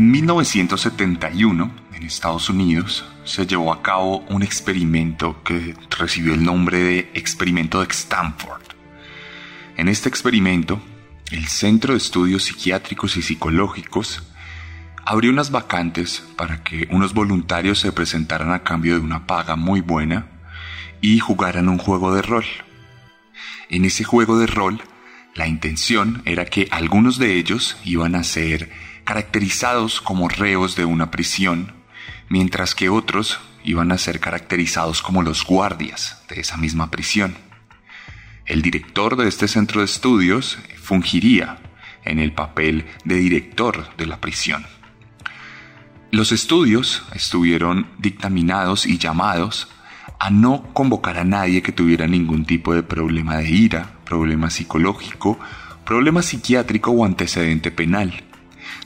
En 1971, en Estados Unidos, se llevó a cabo un experimento que recibió el nombre de Experimento de Stanford. En este experimento, el Centro de Estudios Psiquiátricos y Psicológicos abrió unas vacantes para que unos voluntarios se presentaran a cambio de una paga muy buena y jugaran un juego de rol. En ese juego de rol, la intención era que algunos de ellos iban a ser caracterizados como reos de una prisión, mientras que otros iban a ser caracterizados como los guardias de esa misma prisión. El director de este centro de estudios fungiría en el papel de director de la prisión. Los estudios estuvieron dictaminados y llamados a no convocar a nadie que tuviera ningún tipo de problema de ira, problema psicológico, problema psiquiátrico o antecedente penal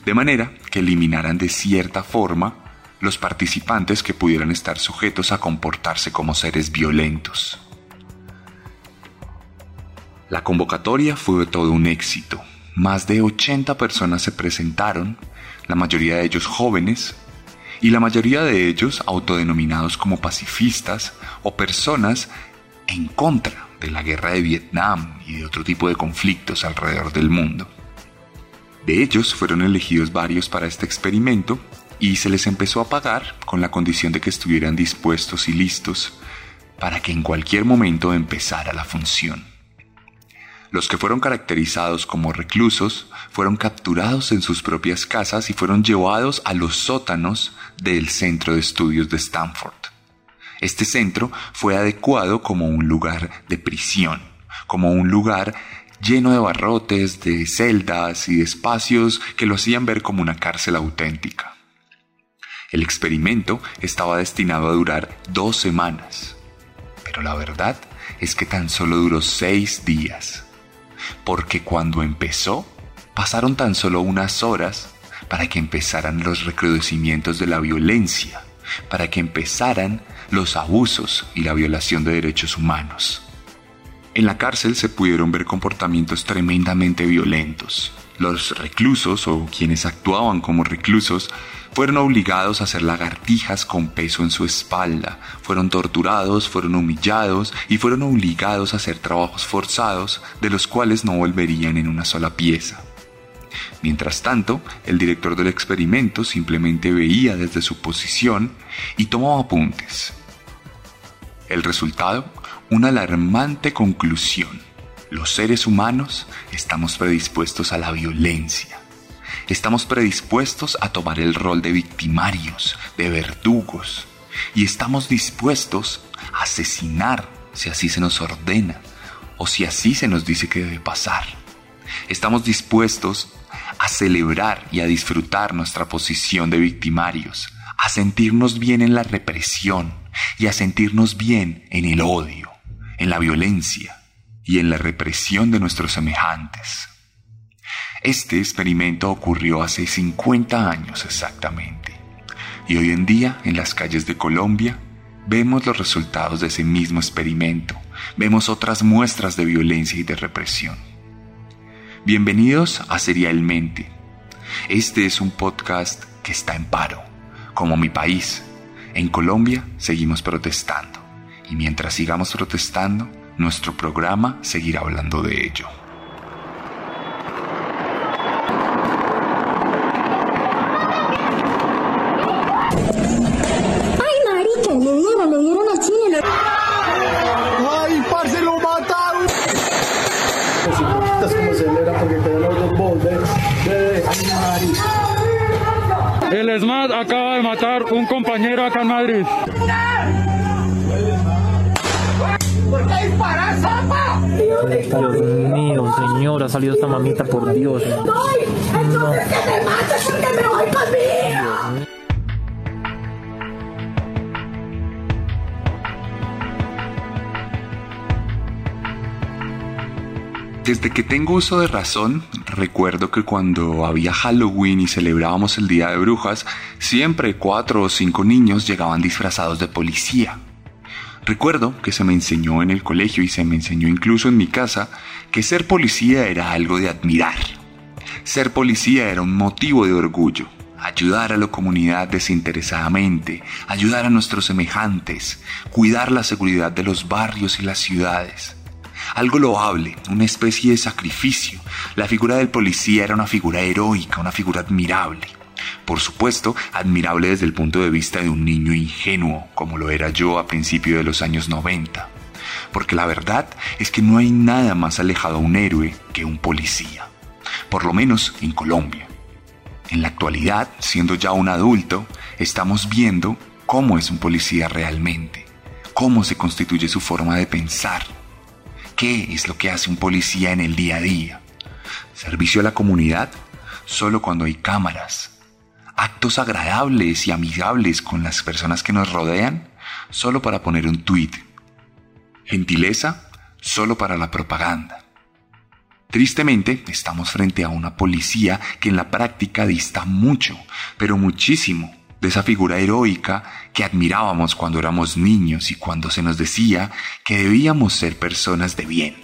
de manera que eliminaran de cierta forma los participantes que pudieran estar sujetos a comportarse como seres violentos. La convocatoria fue todo un éxito. Más de 80 personas se presentaron, la mayoría de ellos jóvenes, y la mayoría de ellos autodenominados como pacifistas o personas en contra de la guerra de Vietnam y de otro tipo de conflictos alrededor del mundo. De ellos fueron elegidos varios para este experimento y se les empezó a pagar con la condición de que estuvieran dispuestos y listos para que en cualquier momento empezara la función. Los que fueron caracterizados como reclusos fueron capturados en sus propias casas y fueron llevados a los sótanos del Centro de Estudios de Stanford. Este centro fue adecuado como un lugar de prisión, como un lugar lleno de barrotes, de celdas y de espacios que lo hacían ver como una cárcel auténtica. El experimento estaba destinado a durar dos semanas, pero la verdad es que tan solo duró seis días, porque cuando empezó pasaron tan solo unas horas para que empezaran los recrudecimientos de la violencia, para que empezaran los abusos y la violación de derechos humanos. En la cárcel se pudieron ver comportamientos tremendamente violentos. Los reclusos o quienes actuaban como reclusos fueron obligados a hacer lagartijas con peso en su espalda, fueron torturados, fueron humillados y fueron obligados a hacer trabajos forzados de los cuales no volverían en una sola pieza. Mientras tanto, el director del experimento simplemente veía desde su posición y tomaba apuntes. El resultado una alarmante conclusión. Los seres humanos estamos predispuestos a la violencia. Estamos predispuestos a tomar el rol de victimarios, de verdugos. Y estamos dispuestos a asesinar si así se nos ordena o si así se nos dice que debe pasar. Estamos dispuestos a celebrar y a disfrutar nuestra posición de victimarios, a sentirnos bien en la represión y a sentirnos bien en el odio en la violencia y en la represión de nuestros semejantes. Este experimento ocurrió hace 50 años exactamente, y hoy en día en las calles de Colombia vemos los resultados de ese mismo experimento, vemos otras muestras de violencia y de represión. Bienvenidos a Serialmente. Este es un podcast que está en paro, como mi país. En Colombia seguimos protestando y mientras sigamos protestando, nuestro programa seguirá hablando de ello. ¡Ay, marica! Le dieron, le dieron al cine. ¡Ay, parce, lo mataron! Es como acelera porque te los dos bombes. ¡Ay, marica! El SMAT acaba de matar un compañero acá en Madrid. Dios mío, señor, ha salido esta mamita, por Dios. No. Desde que tengo uso de razón, recuerdo que cuando había Halloween y celebrábamos el Día de Brujas, siempre cuatro o cinco niños llegaban disfrazados de policía. Recuerdo que se me enseñó en el colegio y se me enseñó incluso en mi casa que ser policía era algo de admirar. Ser policía era un motivo de orgullo. Ayudar a la comunidad desinteresadamente, ayudar a nuestros semejantes, cuidar la seguridad de los barrios y las ciudades algo loable, una especie de sacrificio. La figura del policía era una figura heroica, una figura admirable. Por supuesto, admirable desde el punto de vista de un niño ingenuo, como lo era yo a principios de los años 90. Porque la verdad es que no hay nada más alejado a un héroe que un policía. Por lo menos en Colombia. En la actualidad, siendo ya un adulto, estamos viendo cómo es un policía realmente, cómo se constituye su forma de pensar, ¿Qué es lo que hace un policía en el día a día? Servicio a la comunidad solo cuando hay cámaras. Actos agradables y amigables con las personas que nos rodean solo para poner un tweet. Gentileza solo para la propaganda. Tristemente, estamos frente a una policía que en la práctica dista mucho, pero muchísimo de esa figura heroica que admirábamos cuando éramos niños y cuando se nos decía que debíamos ser personas de bien.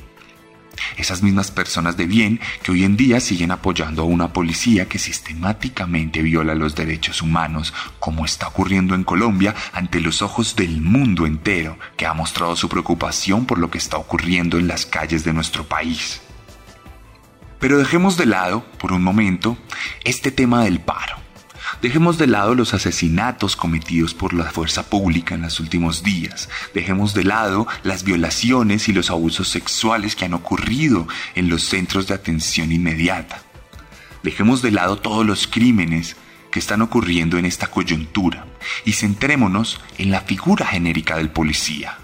Esas mismas personas de bien que hoy en día siguen apoyando a una policía que sistemáticamente viola los derechos humanos, como está ocurriendo en Colombia ante los ojos del mundo entero, que ha mostrado su preocupación por lo que está ocurriendo en las calles de nuestro país. Pero dejemos de lado, por un momento, este tema del paro Dejemos de lado los asesinatos cometidos por la fuerza pública en los últimos días. Dejemos de lado las violaciones y los abusos sexuales que han ocurrido en los centros de atención inmediata. Dejemos de lado todos los crímenes que están ocurriendo en esta coyuntura y centrémonos en la figura genérica del policía.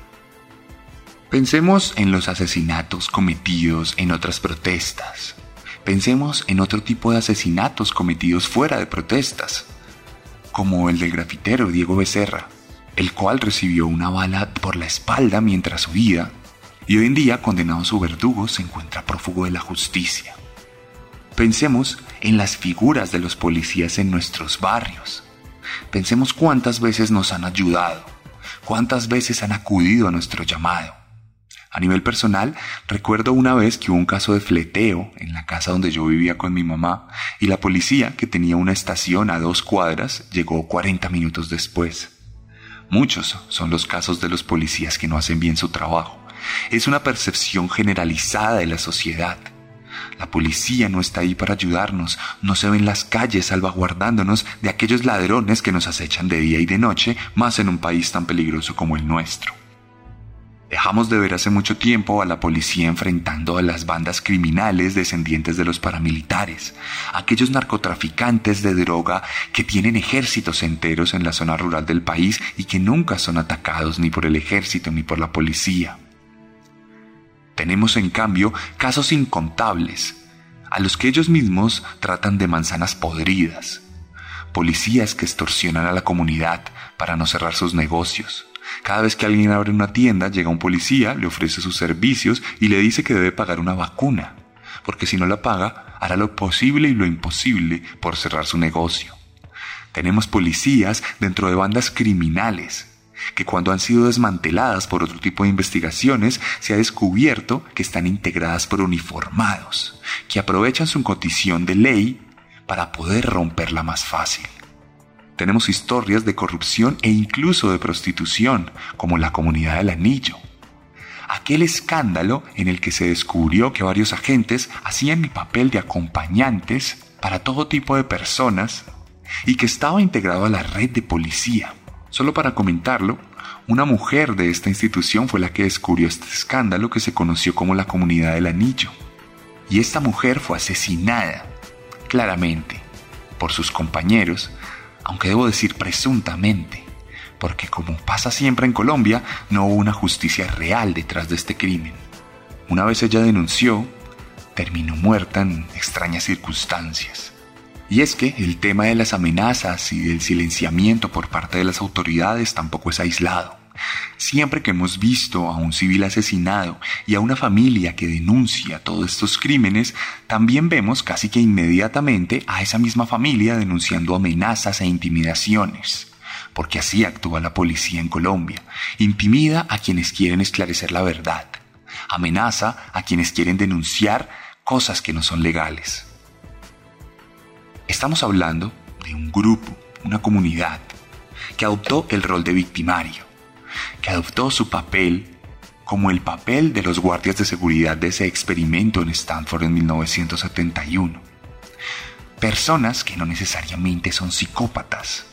Pensemos en los asesinatos cometidos en otras protestas, Pensemos en otro tipo de asesinatos cometidos fuera de protestas, como el del grafitero Diego Becerra, el cual recibió una bala por la espalda mientras huía y hoy en día, condenado a su verdugo, se encuentra prófugo de la justicia. Pensemos en las figuras de los policías en nuestros barrios. Pensemos cuántas veces nos han ayudado, cuántas veces han acudido a nuestro llamado. A nivel personal, recuerdo una vez que hubo un caso de fleteo en la casa donde yo vivía con mi mamá y la policía, que tenía una estación a dos cuadras, llegó 40 minutos después. Muchos son los casos de los policías que no hacen bien su trabajo. Es una percepción generalizada de la sociedad. La policía no está ahí para ayudarnos, no se ve en las calles salvaguardándonos de aquellos ladrones que nos acechan de día y de noche, más en un país tan peligroso como el nuestro. Dejamos de ver hace mucho tiempo a la policía enfrentando a las bandas criminales descendientes de los paramilitares, aquellos narcotraficantes de droga que tienen ejércitos enteros en la zona rural del país y que nunca son atacados ni por el ejército ni por la policía. Tenemos en cambio casos incontables, a los que ellos mismos tratan de manzanas podridas, policías que extorsionan a la comunidad para no cerrar sus negocios, cada vez que alguien abre una tienda, llega un policía, le ofrece sus servicios y le dice que debe pagar una vacuna, porque si no la paga, hará lo posible y lo imposible por cerrar su negocio. Tenemos policías dentro de bandas criminales, que cuando han sido desmanteladas por otro tipo de investigaciones, se ha descubierto que están integradas por uniformados, que aprovechan su condición de ley para poder romperla más fácil. Tenemos historias de corrupción e incluso de prostitución, como la comunidad del anillo. Aquel escándalo en el que se descubrió que varios agentes hacían el papel de acompañantes para todo tipo de personas y que estaba integrado a la red de policía. Solo para comentarlo, una mujer de esta institución fue la que descubrió este escándalo que se conoció como la comunidad del anillo. Y esta mujer fue asesinada, claramente, por sus compañeros aunque debo decir presuntamente, porque como pasa siempre en Colombia, no hubo una justicia real detrás de este crimen. Una vez ella denunció, terminó muerta en extrañas circunstancias. Y es que el tema de las amenazas y del silenciamiento por parte de las autoridades tampoco es aislado. Siempre que hemos visto a un civil asesinado y a una familia que denuncia todos estos crímenes, también vemos casi que inmediatamente a esa misma familia denunciando amenazas e intimidaciones. Porque así actúa la policía en Colombia. Intimida a quienes quieren esclarecer la verdad. Amenaza a quienes quieren denunciar cosas que no son legales. Estamos hablando de un grupo, una comunidad, que adoptó el rol de victimario, que adoptó su papel como el papel de los guardias de seguridad de ese experimento en Stanford en 1971. Personas que no necesariamente son psicópatas,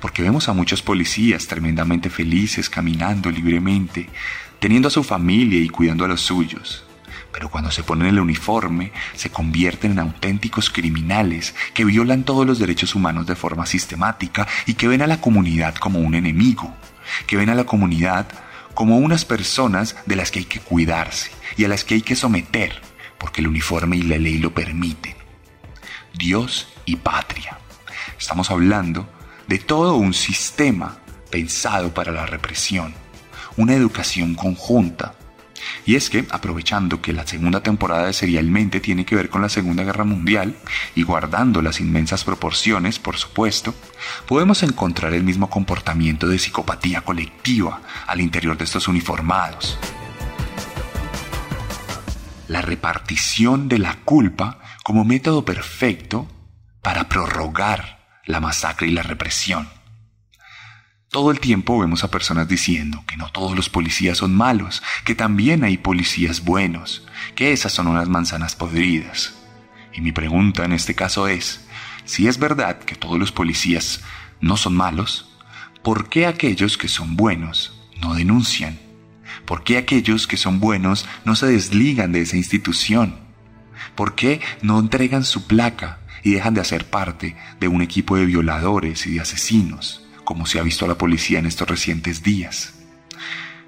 porque vemos a muchos policías tremendamente felices caminando libremente, teniendo a su familia y cuidando a los suyos pero cuando se ponen el uniforme se convierten en auténticos criminales que violan todos los derechos humanos de forma sistemática y que ven a la comunidad como un enemigo, que ven a la comunidad como unas personas de las que hay que cuidarse y a las que hay que someter, porque el uniforme y la ley lo permiten. Dios y patria. Estamos hablando de todo un sistema pensado para la represión, una educación conjunta, y es que, aprovechando que la segunda temporada de Serialmente tiene que ver con la Segunda Guerra Mundial, y guardando las inmensas proporciones, por supuesto, podemos encontrar el mismo comportamiento de psicopatía colectiva al interior de estos uniformados. La repartición de la culpa como método perfecto para prorrogar la masacre y la represión. Todo el tiempo vemos a personas diciendo que no todos los policías son malos, que también hay policías buenos, que esas son unas manzanas podridas. Y mi pregunta en este caso es, si es verdad que todos los policías no son malos, ¿por qué aquellos que son buenos no denuncian? ¿Por qué aquellos que son buenos no se desligan de esa institución? ¿Por qué no entregan su placa y dejan de hacer parte de un equipo de violadores y de asesinos? Como se ha visto a la policía en estos recientes días.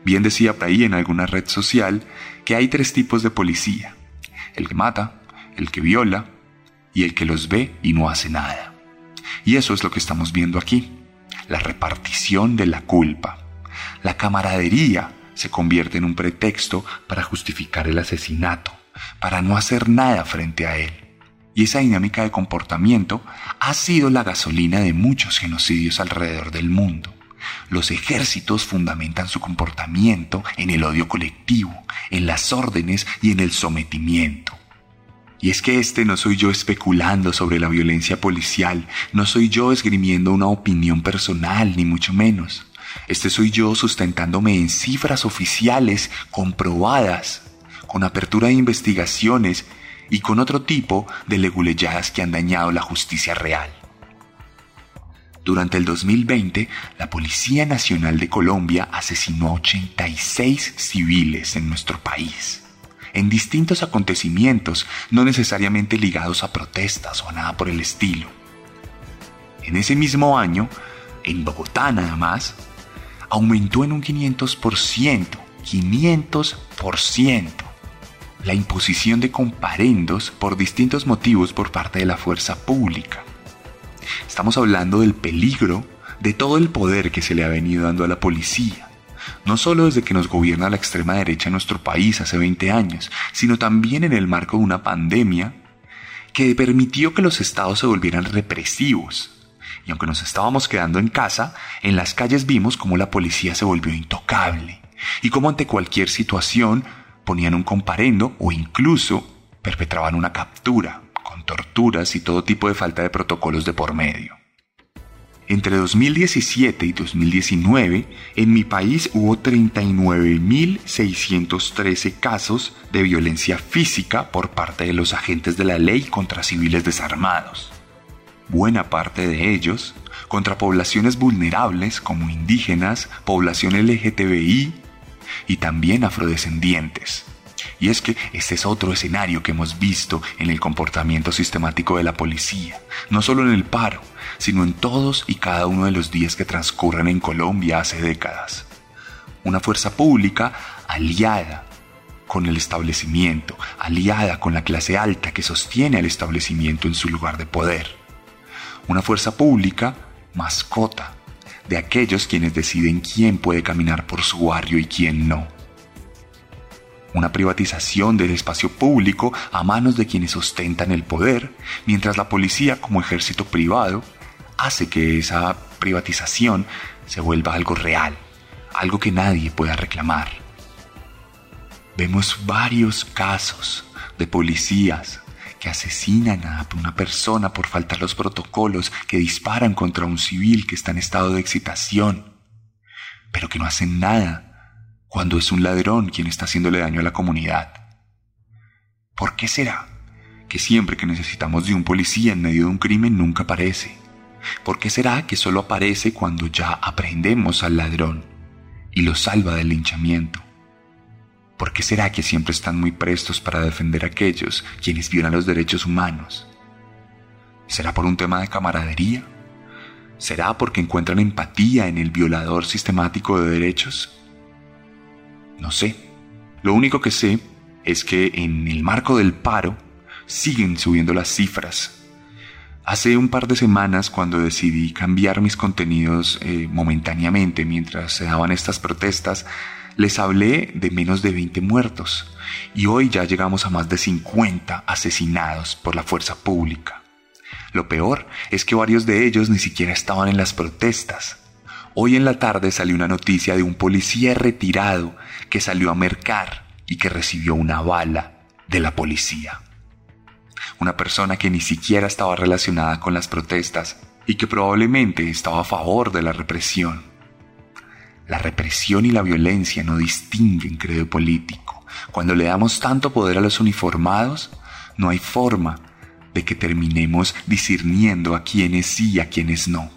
Bien decía por ahí en alguna red social que hay tres tipos de policía. El que mata, el que viola y el que los ve y no hace nada. Y eso es lo que estamos viendo aquí, la repartición de la culpa. La camaradería se convierte en un pretexto para justificar el asesinato, para no hacer nada frente a él. Y esa dinámica de comportamiento ha sido la gasolina de muchos genocidios alrededor del mundo. Los ejércitos fundamentan su comportamiento en el odio colectivo, en las órdenes y en el sometimiento. Y es que este no soy yo especulando sobre la violencia policial, no soy yo esgrimiendo una opinión personal, ni mucho menos. Este soy yo sustentándome en cifras oficiales comprobadas, con apertura de investigaciones y con otro tipo de leguleyadas que han dañado la justicia real. Durante el 2020, la Policía Nacional de Colombia asesinó a 86 civiles en nuestro país, en distintos acontecimientos no necesariamente ligados a protestas o nada por el estilo. En ese mismo año, en Bogotá nada más, aumentó en un 500%, 500% la imposición de comparendos por distintos motivos por parte de la fuerza pública. Estamos hablando del peligro de todo el poder que se le ha venido dando a la policía, no solo desde que nos gobierna la extrema derecha en nuestro país hace 20 años, sino también en el marco de una pandemia que permitió que los estados se volvieran represivos. Y aunque nos estábamos quedando en casa, en las calles vimos cómo la policía se volvió intocable y cómo ante cualquier situación ponían un comparendo o incluso perpetraban una captura, con torturas y todo tipo de falta de protocolos de por medio. Entre 2017 y 2019, en mi país hubo 39.613 casos de violencia física por parte de los agentes de la ley contra civiles desarmados. Buena parte de ellos contra poblaciones vulnerables como indígenas, población LGTBI, y también afrodescendientes. Y es que este es otro escenario que hemos visto en el comportamiento sistemático de la policía, no solo en el paro, sino en todos y cada uno de los días que transcurren en Colombia hace décadas. Una fuerza pública aliada con el establecimiento, aliada con la clase alta que sostiene al establecimiento en su lugar de poder. Una fuerza pública, mascota, de aquellos quienes deciden quién puede caminar por su barrio y quién no. Una privatización del espacio público a manos de quienes ostentan el poder, mientras la policía como ejército privado hace que esa privatización se vuelva algo real, algo que nadie pueda reclamar. Vemos varios casos de policías que asesinan a una persona por faltar los protocolos, que disparan contra un civil que está en estado de excitación, pero que no hacen nada cuando es un ladrón quien está haciéndole daño a la comunidad. ¿Por qué será que siempre que necesitamos de un policía en medio de un crimen nunca aparece? ¿Por qué será que solo aparece cuando ya aprendemos al ladrón y lo salva del linchamiento? ¿Por qué será que siempre están muy prestos para defender a aquellos quienes violan los derechos humanos? ¿Será por un tema de camaradería? ¿Será porque encuentran empatía en el violador sistemático de derechos? No sé. Lo único que sé es que en el marco del paro siguen subiendo las cifras Hace un par de semanas, cuando decidí cambiar mis contenidos eh, momentáneamente mientras se daban estas protestas, les hablé de menos de 20 muertos y hoy ya llegamos a más de 50 asesinados por la fuerza pública. Lo peor es que varios de ellos ni siquiera estaban en las protestas. Hoy en la tarde salió una noticia de un policía retirado que salió a mercar y que recibió una bala de la policía una persona que ni siquiera estaba relacionada con las protestas y que probablemente estaba a favor de la represión. La represión y la violencia no distinguen credo político. Cuando le damos tanto poder a los uniformados, no hay forma de que terminemos discerniendo a quienes sí y a quienes no.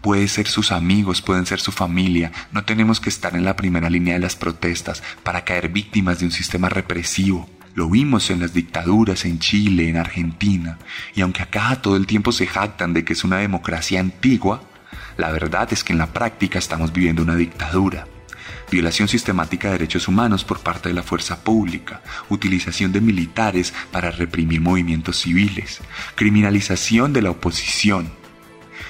Puede ser sus amigos, pueden ser su familia. No tenemos que estar en la primera línea de las protestas para caer víctimas de un sistema represivo. Lo vimos en las dictaduras en Chile, en Argentina, y aunque acá todo el tiempo se jactan de que es una democracia antigua, la verdad es que en la práctica estamos viviendo una dictadura. Violación sistemática de derechos humanos por parte de la fuerza pública, utilización de militares para reprimir movimientos civiles, criminalización de la oposición,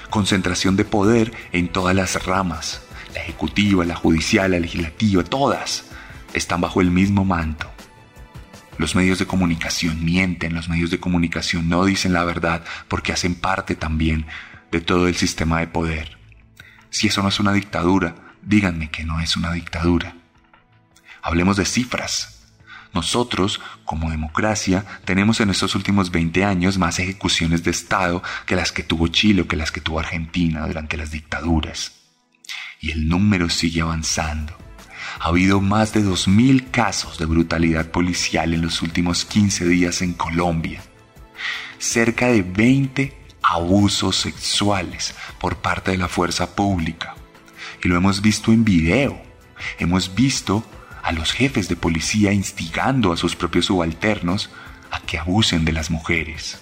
concentración de poder en todas las ramas, la ejecutiva, la judicial, la legislativa, todas están bajo el mismo manto. Los medios de comunicación mienten, los medios de comunicación no dicen la verdad porque hacen parte también de todo el sistema de poder. Si eso no es una dictadura, díganme que no es una dictadura. Hablemos de cifras. Nosotros, como democracia, tenemos en estos últimos 20 años más ejecuciones de Estado que las que tuvo Chile o que las que tuvo Argentina durante las dictaduras. Y el número sigue avanzando ha habido más de 2.000 casos de brutalidad policial en los últimos 15 días en Colombia. Cerca de 20 abusos sexuales por parte de la fuerza pública. Y lo hemos visto en video. Hemos visto a los jefes de policía instigando a sus propios subalternos a que abusen de las mujeres.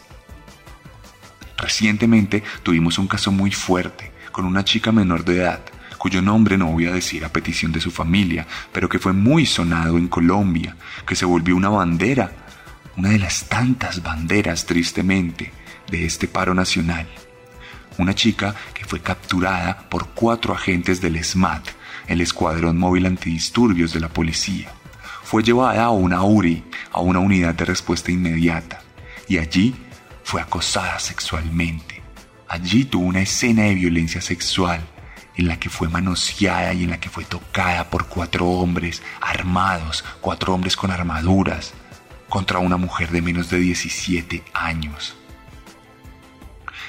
Recientemente tuvimos un caso muy fuerte con una chica menor de edad cuyo nombre no voy a decir a petición de su familia, pero que fue muy sonado en Colombia, que se volvió una bandera, una de las tantas banderas tristemente de este paro nacional. Una chica que fue capturada por cuatro agentes del SMAT, el Escuadrón Móvil Antidisturbios de la policía. Fue llevada a una URI, a una unidad de respuesta inmediata, y allí fue acosada sexualmente. Allí tuvo una escena de violencia sexual en la que fue manoseada y en la que fue tocada por cuatro hombres armados, cuatro hombres con armaduras, contra una mujer de menos de 17 años.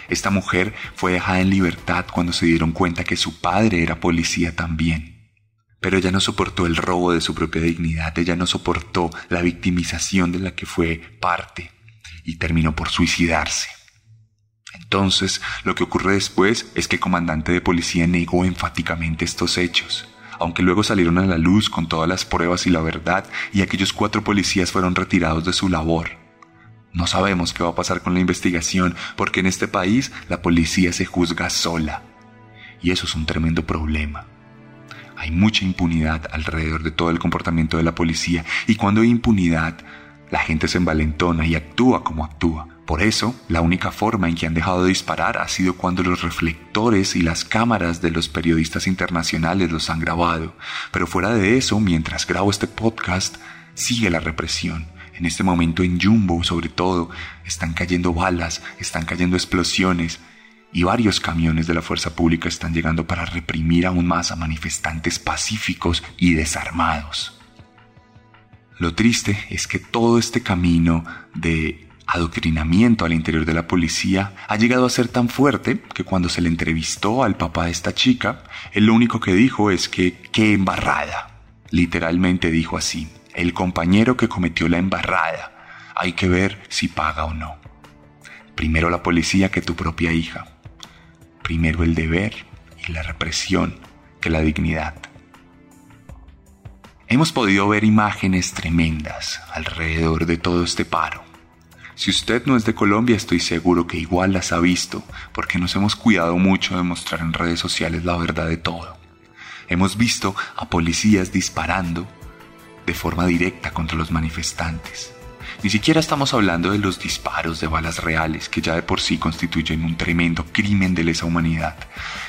Esta mujer fue dejada en libertad cuando se dieron cuenta que su padre era policía también. Pero ella no soportó el robo de su propia dignidad, ella no soportó la victimización de la que fue parte y terminó por suicidarse. Entonces, lo que ocurre después es que el comandante de policía negó enfáticamente estos hechos, aunque luego salieron a la luz con todas las pruebas y la verdad, y aquellos cuatro policías fueron retirados de su labor. No sabemos qué va a pasar con la investigación, porque en este país la policía se juzga sola, y eso es un tremendo problema. Hay mucha impunidad alrededor de todo el comportamiento de la policía y cuando hay impunidad, la gente se envalentona y actúa como actúa. Por eso, la única forma en que han dejado de disparar ha sido cuando los reflectores y las cámaras de los periodistas internacionales los han grabado. Pero fuera de eso, mientras grabo este podcast, sigue la represión. En este momento en Jumbo, sobre todo, están cayendo balas, están cayendo explosiones y varios camiones de la fuerza pública están llegando para reprimir aún más a manifestantes pacíficos y desarmados. Lo triste es que todo este camino de adoctrinamiento al interior de la policía ha llegado a ser tan fuerte que cuando se le entrevistó al papá de esta chica, él lo único que dijo es que qué embarrada. Literalmente dijo así, el compañero que cometió la embarrada, hay que ver si paga o no. Primero la policía que tu propia hija. Primero el deber y la represión que la dignidad. Hemos podido ver imágenes tremendas alrededor de todo este paro. Si usted no es de Colombia, estoy seguro que igual las ha visto, porque nos hemos cuidado mucho de mostrar en redes sociales la verdad de todo. Hemos visto a policías disparando de forma directa contra los manifestantes. Ni siquiera estamos hablando de los disparos de balas reales, que ya de por sí constituyen un tremendo crimen de lesa humanidad.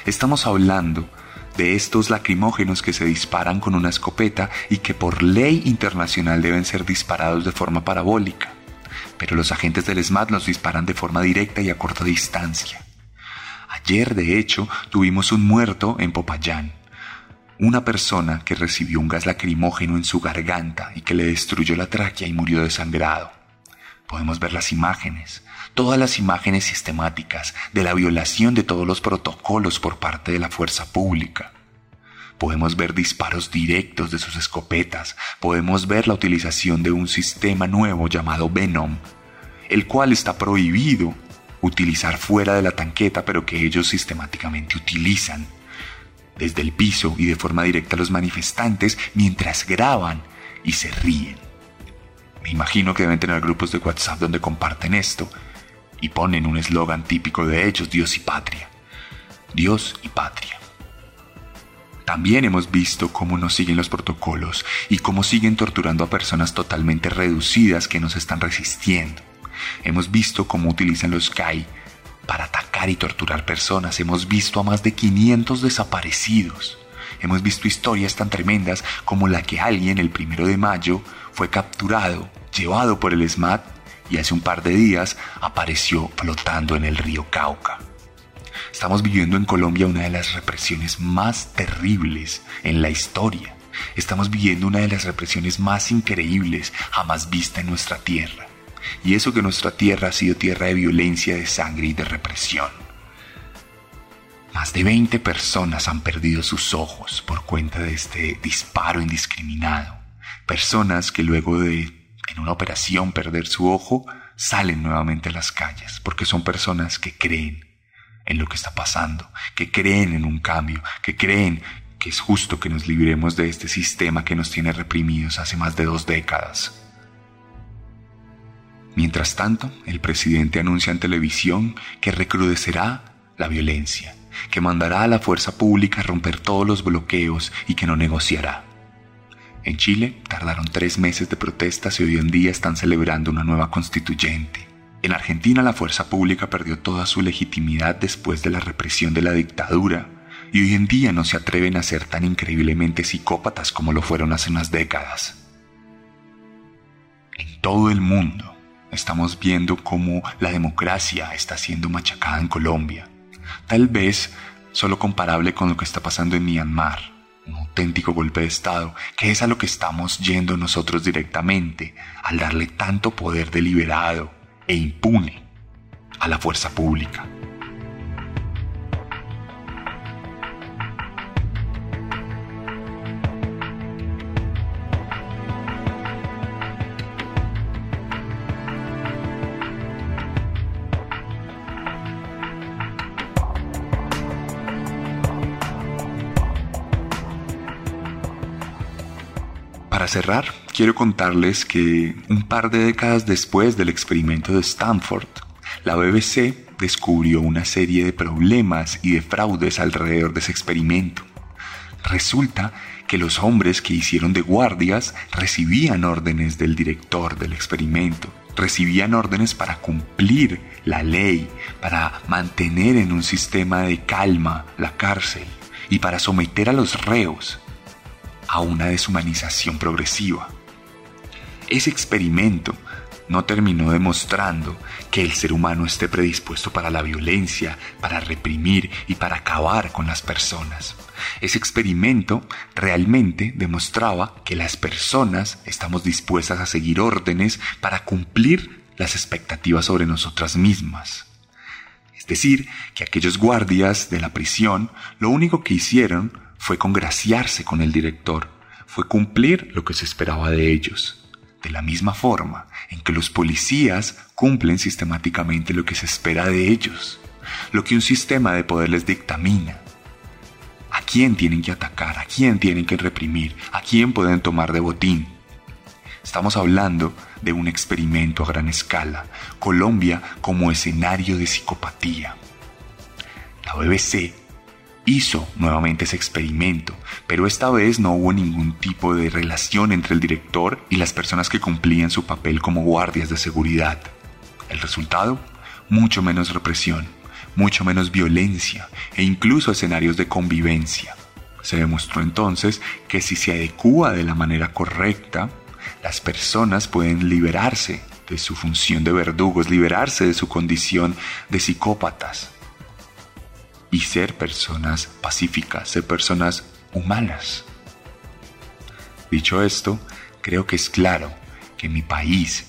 Estamos hablando de estos lacrimógenos que se disparan con una escopeta y que por ley internacional deben ser disparados de forma parabólica. Pero los agentes del SMAT los disparan de forma directa y a corta distancia. Ayer, de hecho, tuvimos un muerto en Popayán. Una persona que recibió un gas lacrimógeno en su garganta y que le destruyó la tráquea y murió desangrado. Podemos ver las imágenes, todas las imágenes sistemáticas de la violación de todos los protocolos por parte de la fuerza pública. Podemos ver disparos directos de sus escopetas, podemos ver la utilización de un sistema nuevo llamado Venom, el cual está prohibido utilizar fuera de la tanqueta, pero que ellos sistemáticamente utilizan desde el piso y de forma directa a los manifestantes mientras graban y se ríen. Me imagino que deben tener grupos de WhatsApp donde comparten esto y ponen un eslogan típico de ellos, Dios y patria. Dios y patria. También hemos visto cómo no siguen los protocolos y cómo siguen torturando a personas totalmente reducidas que no se están resistiendo. Hemos visto cómo utilizan los CAI para atacar y torturar personas. Hemos visto a más de 500 desaparecidos. Hemos visto historias tan tremendas como la que alguien el primero de mayo fue capturado, llevado por el SMAT y hace un par de días apareció flotando en el río Cauca. Estamos viviendo en Colombia una de las represiones más terribles en la historia. Estamos viviendo una de las represiones más increíbles jamás vista en nuestra tierra. Y eso que nuestra tierra ha sido tierra de violencia, de sangre y de represión. Más de 20 personas han perdido sus ojos por cuenta de este disparo indiscriminado. Personas que luego de, en una operación, perder su ojo, salen nuevamente a las calles, porque son personas que creen en lo que está pasando, que creen en un cambio, que creen que es justo que nos libremos de este sistema que nos tiene reprimidos hace más de dos décadas. Mientras tanto, el presidente anuncia en televisión que recrudecerá la violencia, que mandará a la fuerza pública a romper todos los bloqueos y que no negociará. En Chile tardaron tres meses de protestas y hoy en día están celebrando una nueva constituyente. En Argentina la fuerza pública perdió toda su legitimidad después de la represión de la dictadura y hoy en día no se atreven a ser tan increíblemente psicópatas como lo fueron hace unas décadas. En todo el mundo, estamos viendo cómo la democracia está siendo machacada en Colombia. Tal vez solo comparable con lo que está pasando en Myanmar, un auténtico golpe de Estado, que es a lo que estamos yendo nosotros directamente al darle tanto poder deliberado e impune a la fuerza pública. Cerrar, quiero contarles que un par de décadas después del experimento de Stanford, la BBC descubrió una serie de problemas y de fraudes alrededor de ese experimento. Resulta que los hombres que hicieron de guardias recibían órdenes del director del experimento, recibían órdenes para cumplir la ley, para mantener en un sistema de calma la cárcel y para someter a los reos a una deshumanización progresiva. Ese experimento no terminó demostrando que el ser humano esté predispuesto para la violencia, para reprimir y para acabar con las personas. Ese experimento realmente demostraba que las personas estamos dispuestas a seguir órdenes para cumplir las expectativas sobre nosotras mismas. Es decir, que aquellos guardias de la prisión lo único que hicieron fue congraciarse con el director, fue cumplir lo que se esperaba de ellos de la misma forma en que los policías cumplen sistemáticamente lo que se espera de ellos, lo que un sistema de poder les dictamina. ¿A quién tienen que atacar? ¿A quién tienen que reprimir? ¿A quién pueden tomar de botín? Estamos hablando de un experimento a gran escala, Colombia como escenario de psicopatía. La BBC hizo nuevamente ese experimento, pero esta vez no hubo ningún tipo de relación entre el director y las personas que cumplían su papel como guardias de seguridad. El resultado, mucho menos represión, mucho menos violencia e incluso escenarios de convivencia. Se demostró entonces que si se adecúa de la manera correcta, las personas pueden liberarse de su función de verdugos, liberarse de su condición de psicópatas y ser personas pacíficas, ser personas humanas. Dicho esto, creo que es claro que mi país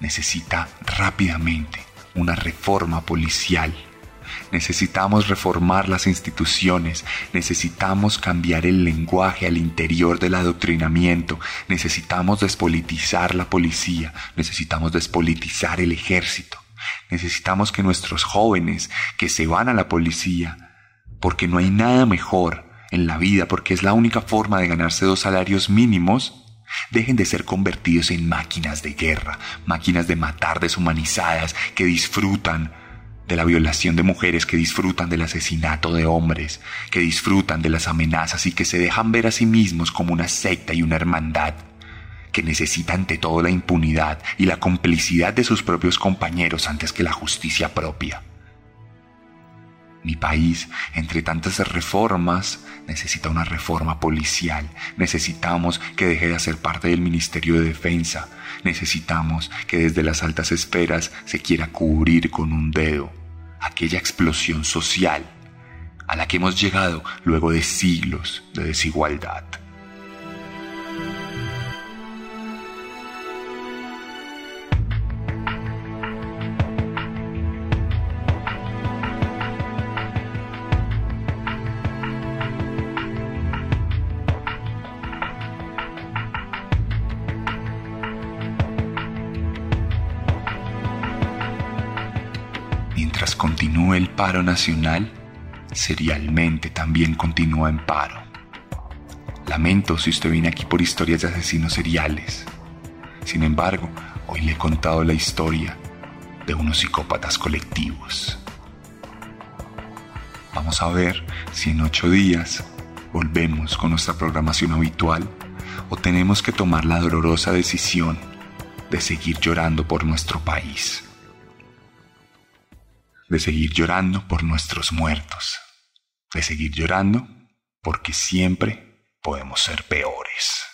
necesita rápidamente una reforma policial. Necesitamos reformar las instituciones, necesitamos cambiar el lenguaje al interior del adoctrinamiento, necesitamos despolitizar la policía, necesitamos despolitizar el ejército. Necesitamos que nuestros jóvenes que se van a la policía, porque no hay nada mejor en la vida, porque es la única forma de ganarse dos salarios mínimos, dejen de ser convertidos en máquinas de guerra, máquinas de matar deshumanizadas que disfrutan de la violación de mujeres, que disfrutan del asesinato de hombres, que disfrutan de las amenazas y que se dejan ver a sí mismos como una secta y una hermandad necesita ante todo la impunidad y la complicidad de sus propios compañeros antes que la justicia propia. Mi país, entre tantas reformas, necesita una reforma policial. Necesitamos que deje de hacer parte del Ministerio de Defensa. Necesitamos que desde las altas esferas se quiera cubrir con un dedo aquella explosión social a la que hemos llegado luego de siglos de desigualdad. El paro nacional, serialmente también continúa en paro. Lamento si usted viene aquí por historias de asesinos seriales. Sin embargo, hoy le he contado la historia de unos psicópatas colectivos. Vamos a ver si en ocho días volvemos con nuestra programación habitual o tenemos que tomar la dolorosa decisión de seguir llorando por nuestro país de seguir llorando por nuestros muertos, de seguir llorando porque siempre podemos ser peores.